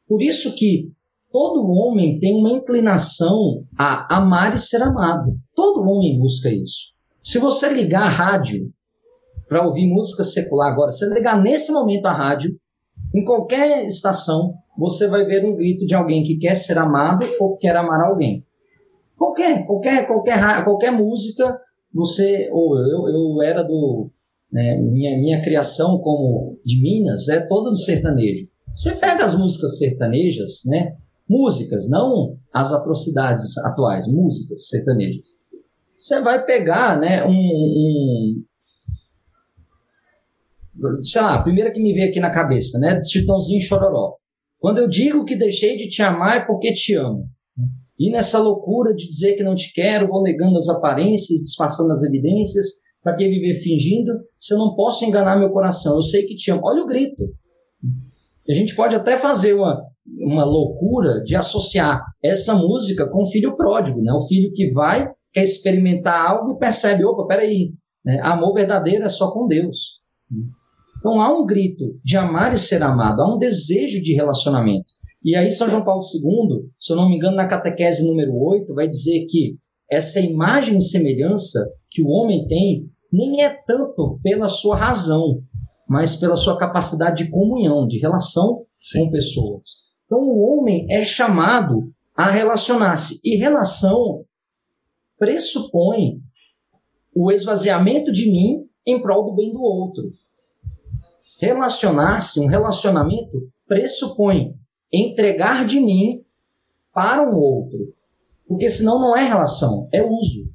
Por isso que todo homem tem uma inclinação a amar e ser amado. Todo homem busca isso. Se você ligar a rádio para ouvir música secular agora, se ligar nesse momento a rádio, em qualquer estação, você vai ver um grito de alguém que quer ser amado ou quer amar alguém. Qualquer, qualquer, qualquer, qualquer música, você, ou eu, eu era do, né, minha, minha criação como de Minas é toda do sertanejo. Você pega as músicas sertanejas, né, Músicas, não as atrocidades atuais, músicas sertanejas. Você vai pegar, né, um, um sei lá, a primeira que me veio aqui na cabeça, né, Chitãozinho Chororó. Quando eu digo que deixei de te amar é porque te amo. E nessa loucura de dizer que não te quero, vou negando as aparências, disfarçando as evidências, para que viver fingindo, se eu não posso enganar meu coração, eu sei que te amo. Olha o grito. A gente pode até fazer uma, uma loucura de associar essa música com o filho pródigo, né? O filho que vai, quer experimentar algo e percebe, opa, peraí, né? amor verdadeiro é só com Deus. Então há um grito de amar e ser amado, há um desejo de relacionamento. E aí São João Paulo II, se eu não me engano, na catequese número 8, vai dizer que essa imagem e semelhança que o homem tem nem é tanto pela sua razão, mas pela sua capacidade de comunhão, de relação Sim. com pessoas. Então o homem é chamado a relacionar-se. E relação pressupõe o esvaziamento de mim em prol do bem do outro. Relacionar-se, um relacionamento, pressupõe entregar de mim para um outro. Porque senão não é relação, é uso.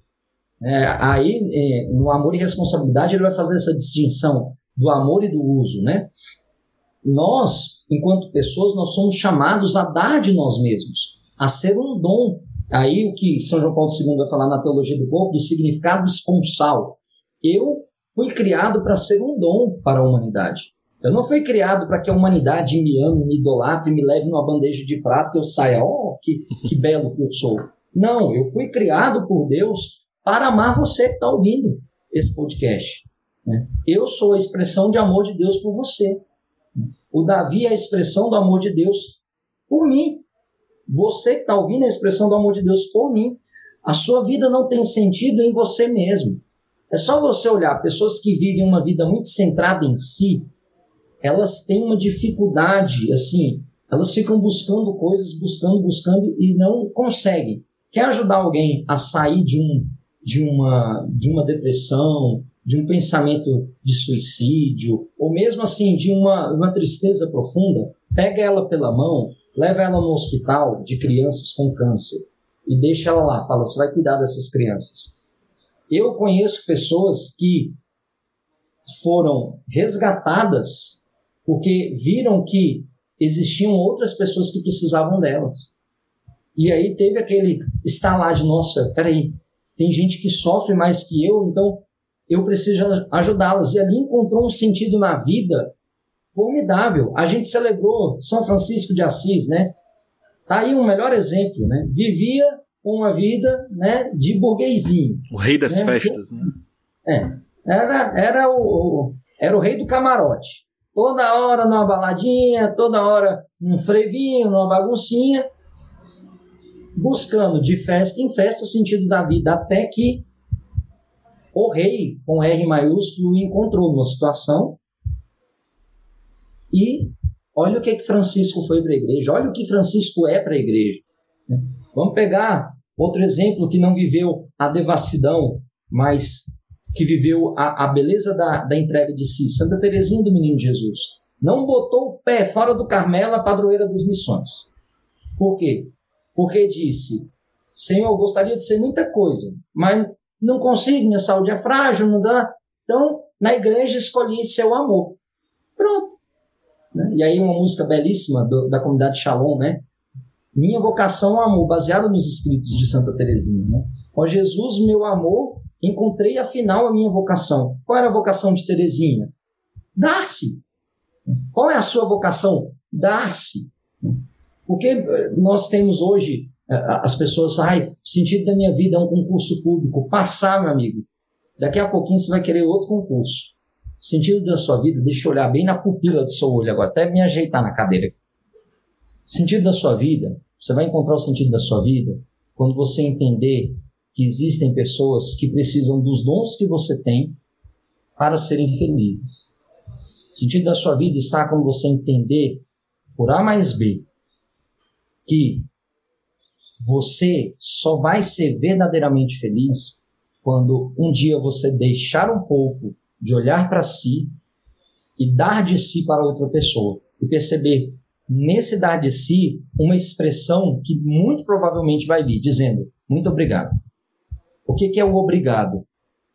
É, aí, é, no amor e responsabilidade, ele vai fazer essa distinção do amor e do uso, né? Nós, enquanto pessoas, nós somos chamados a dar de nós mesmos, a ser um dom Aí o que São João Paulo II vai falar na teologia do corpo, do significado esponsal. Eu fui criado para ser um dom para a humanidade. Eu não fui criado para que a humanidade me ame, me idolatre, me leve numa bandeja de prata e eu saia, oh, que, que belo que eu sou. Não, eu fui criado por Deus para amar você que está ouvindo esse podcast. Né? Eu sou a expressão de amor de Deus por você. O Davi é a expressão do amor de Deus por mim. Você que está ouvindo é a expressão do amor de Deus por mim. A sua vida não tem sentido em você mesmo. É só você olhar pessoas que vivem uma vida muito centrada em si, elas têm uma dificuldade, assim, elas ficam buscando coisas, buscando, buscando e não conseguem. Quer ajudar alguém a sair de, um, de, uma, de uma depressão, de um pensamento de suicídio, ou mesmo assim, de uma, uma tristeza profunda? Pega ela pela mão, leva ela no hospital de crianças com câncer e deixa ela lá. Fala, você vai cuidar dessas crianças. Eu conheço pessoas que foram resgatadas porque viram que existiam outras pessoas que precisavam delas. E aí teve aquele estalar de, nossa, peraí, tem gente que sofre mais que eu, então eu preciso ajudá-las. E ali encontrou um sentido na vida formidável. A gente celebrou São Francisco de Assis, né? Tá aí um melhor exemplo, né? Vivia uma vida né, de burguesinho. O rei das né? festas, né? É. Era, era, o, era o rei do camarote. Toda hora numa baladinha, toda hora num frevinho, numa baguncinha, buscando de festa em festa o sentido da vida, até que o rei, com R maiúsculo, encontrou numa situação e olha o que, que Francisco foi para a igreja, olha o que Francisco é para a igreja. Né? Vamos pegar outro exemplo que não viveu a devassidão, mas que viveu a, a beleza da, da entrega de si. Santa Teresinha do Menino Jesus. Não botou o pé fora do Carmelo, a padroeira das missões. Por quê? Porque disse: Senhor, gostaria de ser muita coisa, mas não consigo, minha saúde é frágil, não dá. Então, na igreja escolhi seu amor. Pronto. Né? E aí uma música belíssima do, da comunidade Shalom, né? Minha vocação é amor, baseada nos escritos de Santa Teresinha. Né? Ó Jesus, meu amor, encontrei afinal a minha vocação. Qual era a vocação de Teresinha? Dar-se. Qual é a sua vocação? Dar-se. Porque nós temos hoje eh, as pessoas, ai, o sentido da minha vida é um concurso público. Passar, meu amigo. Daqui a pouquinho você vai querer outro concurso. O sentido da sua vida, deixa eu olhar bem na pupila do seu olho agora, até me ajeitar na cadeira. Sentido da sua vida você vai encontrar o sentido da sua vida quando você entender que existem pessoas que precisam dos dons que você tem para serem felizes. O sentido da sua vida está quando você entender, por A mais B, que você só vai ser verdadeiramente feliz quando um dia você deixar um pouco de olhar para si e dar de si para outra pessoa e perceber nesse dar de si uma expressão que muito provavelmente vai vir dizendo muito obrigado. O que, que é o obrigado?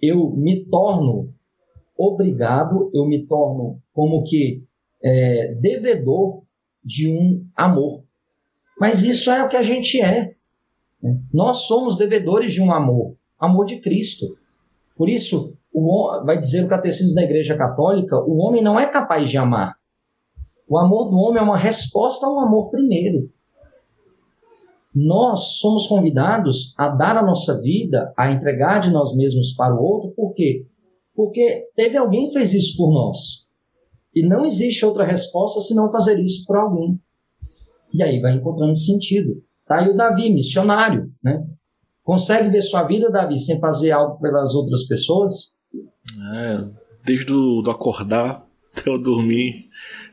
Eu me torno obrigado, eu me torno como que é, devedor de um amor. Mas isso é o que a gente é. Né? Nós somos devedores de um amor, amor de Cristo. Por isso, o, vai dizer o catecismo da Igreja Católica, o homem não é capaz de amar. O amor do homem é uma resposta ao amor primeiro. Nós somos convidados a dar a nossa vida, a entregar de nós mesmos para o outro, por quê? Porque teve alguém que fez isso por nós. E não existe outra resposta senão fazer isso por alguém. E aí vai encontrando sentido. Tá aí o Davi, missionário, né? Consegue ver sua vida, Davi, sem fazer algo pelas outras pessoas? É, desde o do acordar até o dormir,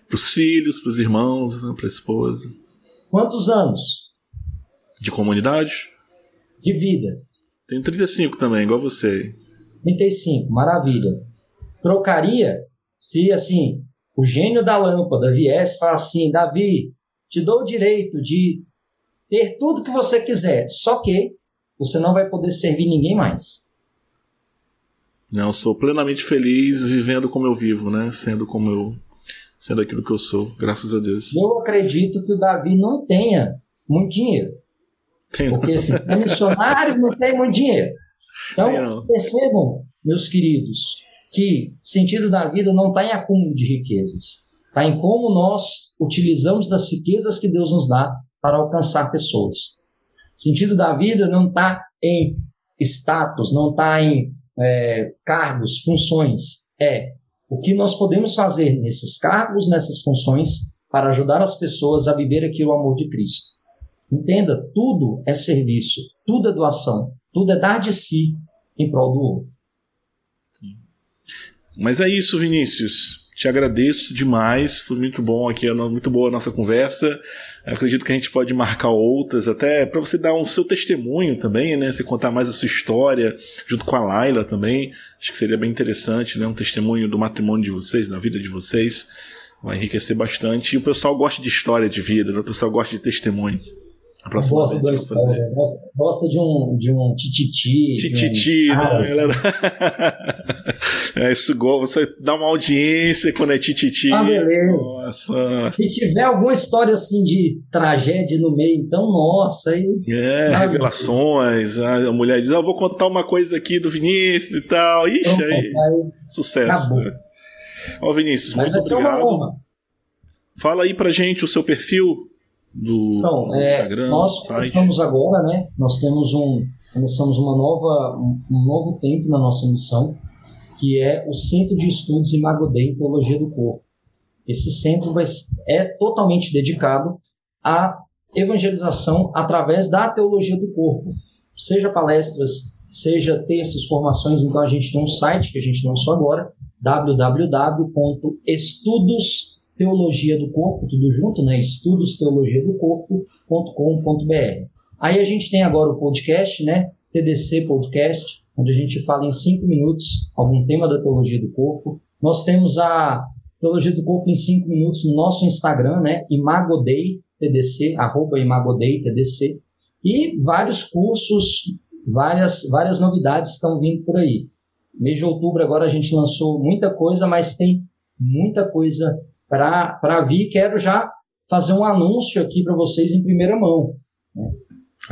para os filhos, para os irmãos, né, para a esposa. Quantos anos? De comunidade? De vida. Tenho 35 também, igual você. 35, maravilha. Trocaria se, assim, o gênio da lâmpada viesse e falasse assim: Davi, te dou o direito de ter tudo que você quiser, só que você não vai poder servir ninguém mais. Não, sou plenamente feliz vivendo como eu vivo, né? Sendo como eu sendo aquilo que eu sou, graças a Deus. Eu acredito que o Davi não tenha muito dinheiro. Tem Porque se é missionário, não tem muito dinheiro. Então, percebam, meus queridos, que sentido da vida não está em acúmulo de riquezas. Está em como nós utilizamos das riquezas que Deus nos dá para alcançar pessoas. Sentido da vida não está em status, não está em é, cargos, funções. É o que nós podemos fazer nesses cargos, nessas funções, para ajudar as pessoas a viver aqui o amor de Cristo. Entenda, tudo é serviço, tudo é doação, tudo é dar de si em prol do outro. Mas é isso, Vinícius. Te agradeço demais, foi muito bom aqui, muito boa a nossa conversa. acredito que a gente pode marcar outras, até para você dar o um seu testemunho também, né? Você contar mais a sua história, junto com a Laila também. Acho que seria bem interessante, né? Um testemunho do matrimônio de vocês, da vida de vocês. Vai enriquecer bastante. E o pessoal gosta de história de vida, né? o pessoal gosta de testemunho. A próxima gosta vez a fazer. Gosta, gosta de um, de um tititi. Tititi, um... né? Galera? é, isso você dá uma audiência quando é tititi. Ah, beleza. Nossa. Se tiver alguma história assim de tragédia no meio, então, nossa. Aí, é, revelações. A mulher diz: ah, vou contar uma coisa aqui do Vinícius e tal. Ixi, então, aí, aí, sucesso. Ó, Vinícius, Mas muito obrigado. Fala aí pra gente o seu perfil do, então, é, Instagram, nós site. estamos agora, né? Nós temos um começamos uma nova um, um, novo tempo na nossa missão, que é o Centro de Estudos Imagodei em Teologia do Corpo. Esse centro vai, é totalmente dedicado à evangelização através da teologia do corpo, seja palestras, seja textos, formações. Então a gente tem um site que a gente lançou agora, www.estudos Teologia do Corpo, tudo junto, né? estudosteologiadocorpo.com.br. Aí a gente tem agora o podcast, né? TDC Podcast, onde a gente fala em cinco minutos algum tema da teologia do corpo. Nós temos a Teologia do Corpo em cinco minutos no nosso Instagram, né? Imagodei TDC, arroba Imagodei TDC. E vários cursos, várias, várias novidades estão vindo por aí. Mês de outubro agora a gente lançou muita coisa, mas tem muita coisa para vir, quero já fazer um anúncio aqui para vocês em primeira mão. Né?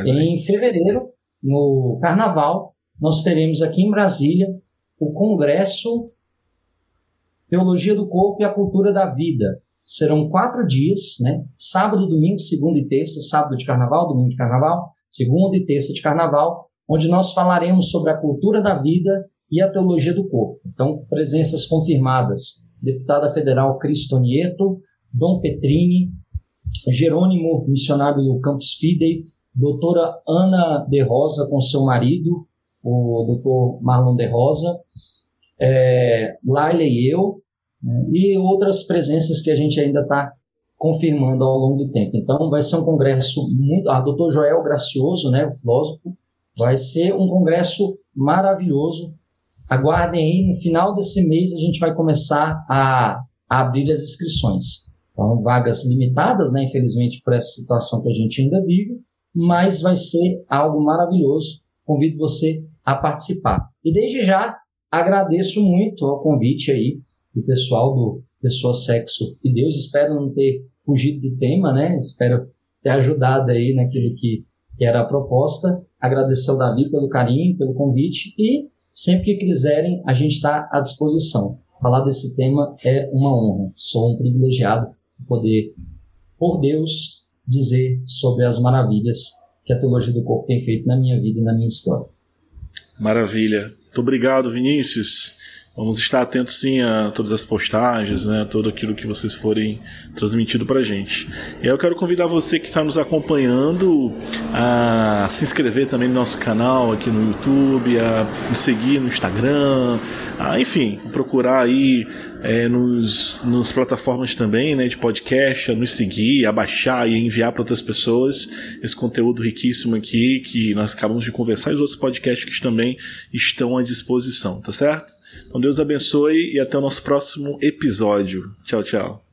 Em fevereiro, no Carnaval, nós teremos aqui em Brasília o Congresso Teologia do Corpo e a Cultura da Vida. Serão quatro dias, né? Sábado, domingo, segunda e terça, sábado de carnaval, domingo de carnaval, segunda e terça de carnaval, onde nós falaremos sobre a cultura da vida e a teologia do corpo. Então, presenças confirmadas deputada federal Cristo Nieto, Dom Petrini, Jerônimo, missionário do Campus Fidei, doutora Ana de Rosa com seu marido, o doutor Marlon de Rosa, é, Laila e eu, né, e outras presenças que a gente ainda está confirmando ao longo do tempo. Então, vai ser um congresso muito. Ah, doutor Joel Gracioso, né, o filósofo, vai ser um congresso maravilhoso aguardem aí, no final desse mês a gente vai começar a, a abrir as inscrições. Então, vagas limitadas, né, infelizmente, por essa situação que a gente ainda vive, mas vai ser algo maravilhoso. Convido você a participar. E desde já agradeço muito ao convite aí do pessoal do Pessoa, Sexo e Deus. Espero não ter fugido do tema, né? Espero ter ajudado aí naquilo que, que era a proposta. Agradecer ao Davi pelo carinho, pelo convite e Sempre que quiserem, a gente está à disposição. Falar desse tema é uma honra. Sou um privilegiado de poder, por Deus, dizer sobre as maravilhas que a teologia do corpo tem feito na minha vida e na minha história. Maravilha. Muito obrigado, Vinícius. Vamos estar atentos sim a todas as postagens, né, tudo aquilo que vocês forem transmitido para gente. E eu quero convidar você que está nos acompanhando a se inscrever também no nosso canal aqui no YouTube, a nos seguir no Instagram, a, enfim, procurar aí é, nos, nos plataformas também né, de podcast, a nos seguir, a baixar e enviar para outras pessoas esse conteúdo riquíssimo aqui que nós acabamos de conversar e os outros podcasts que também estão à disposição, tá certo? Então Deus abençoe e até o nosso próximo episódio. Tchau, tchau.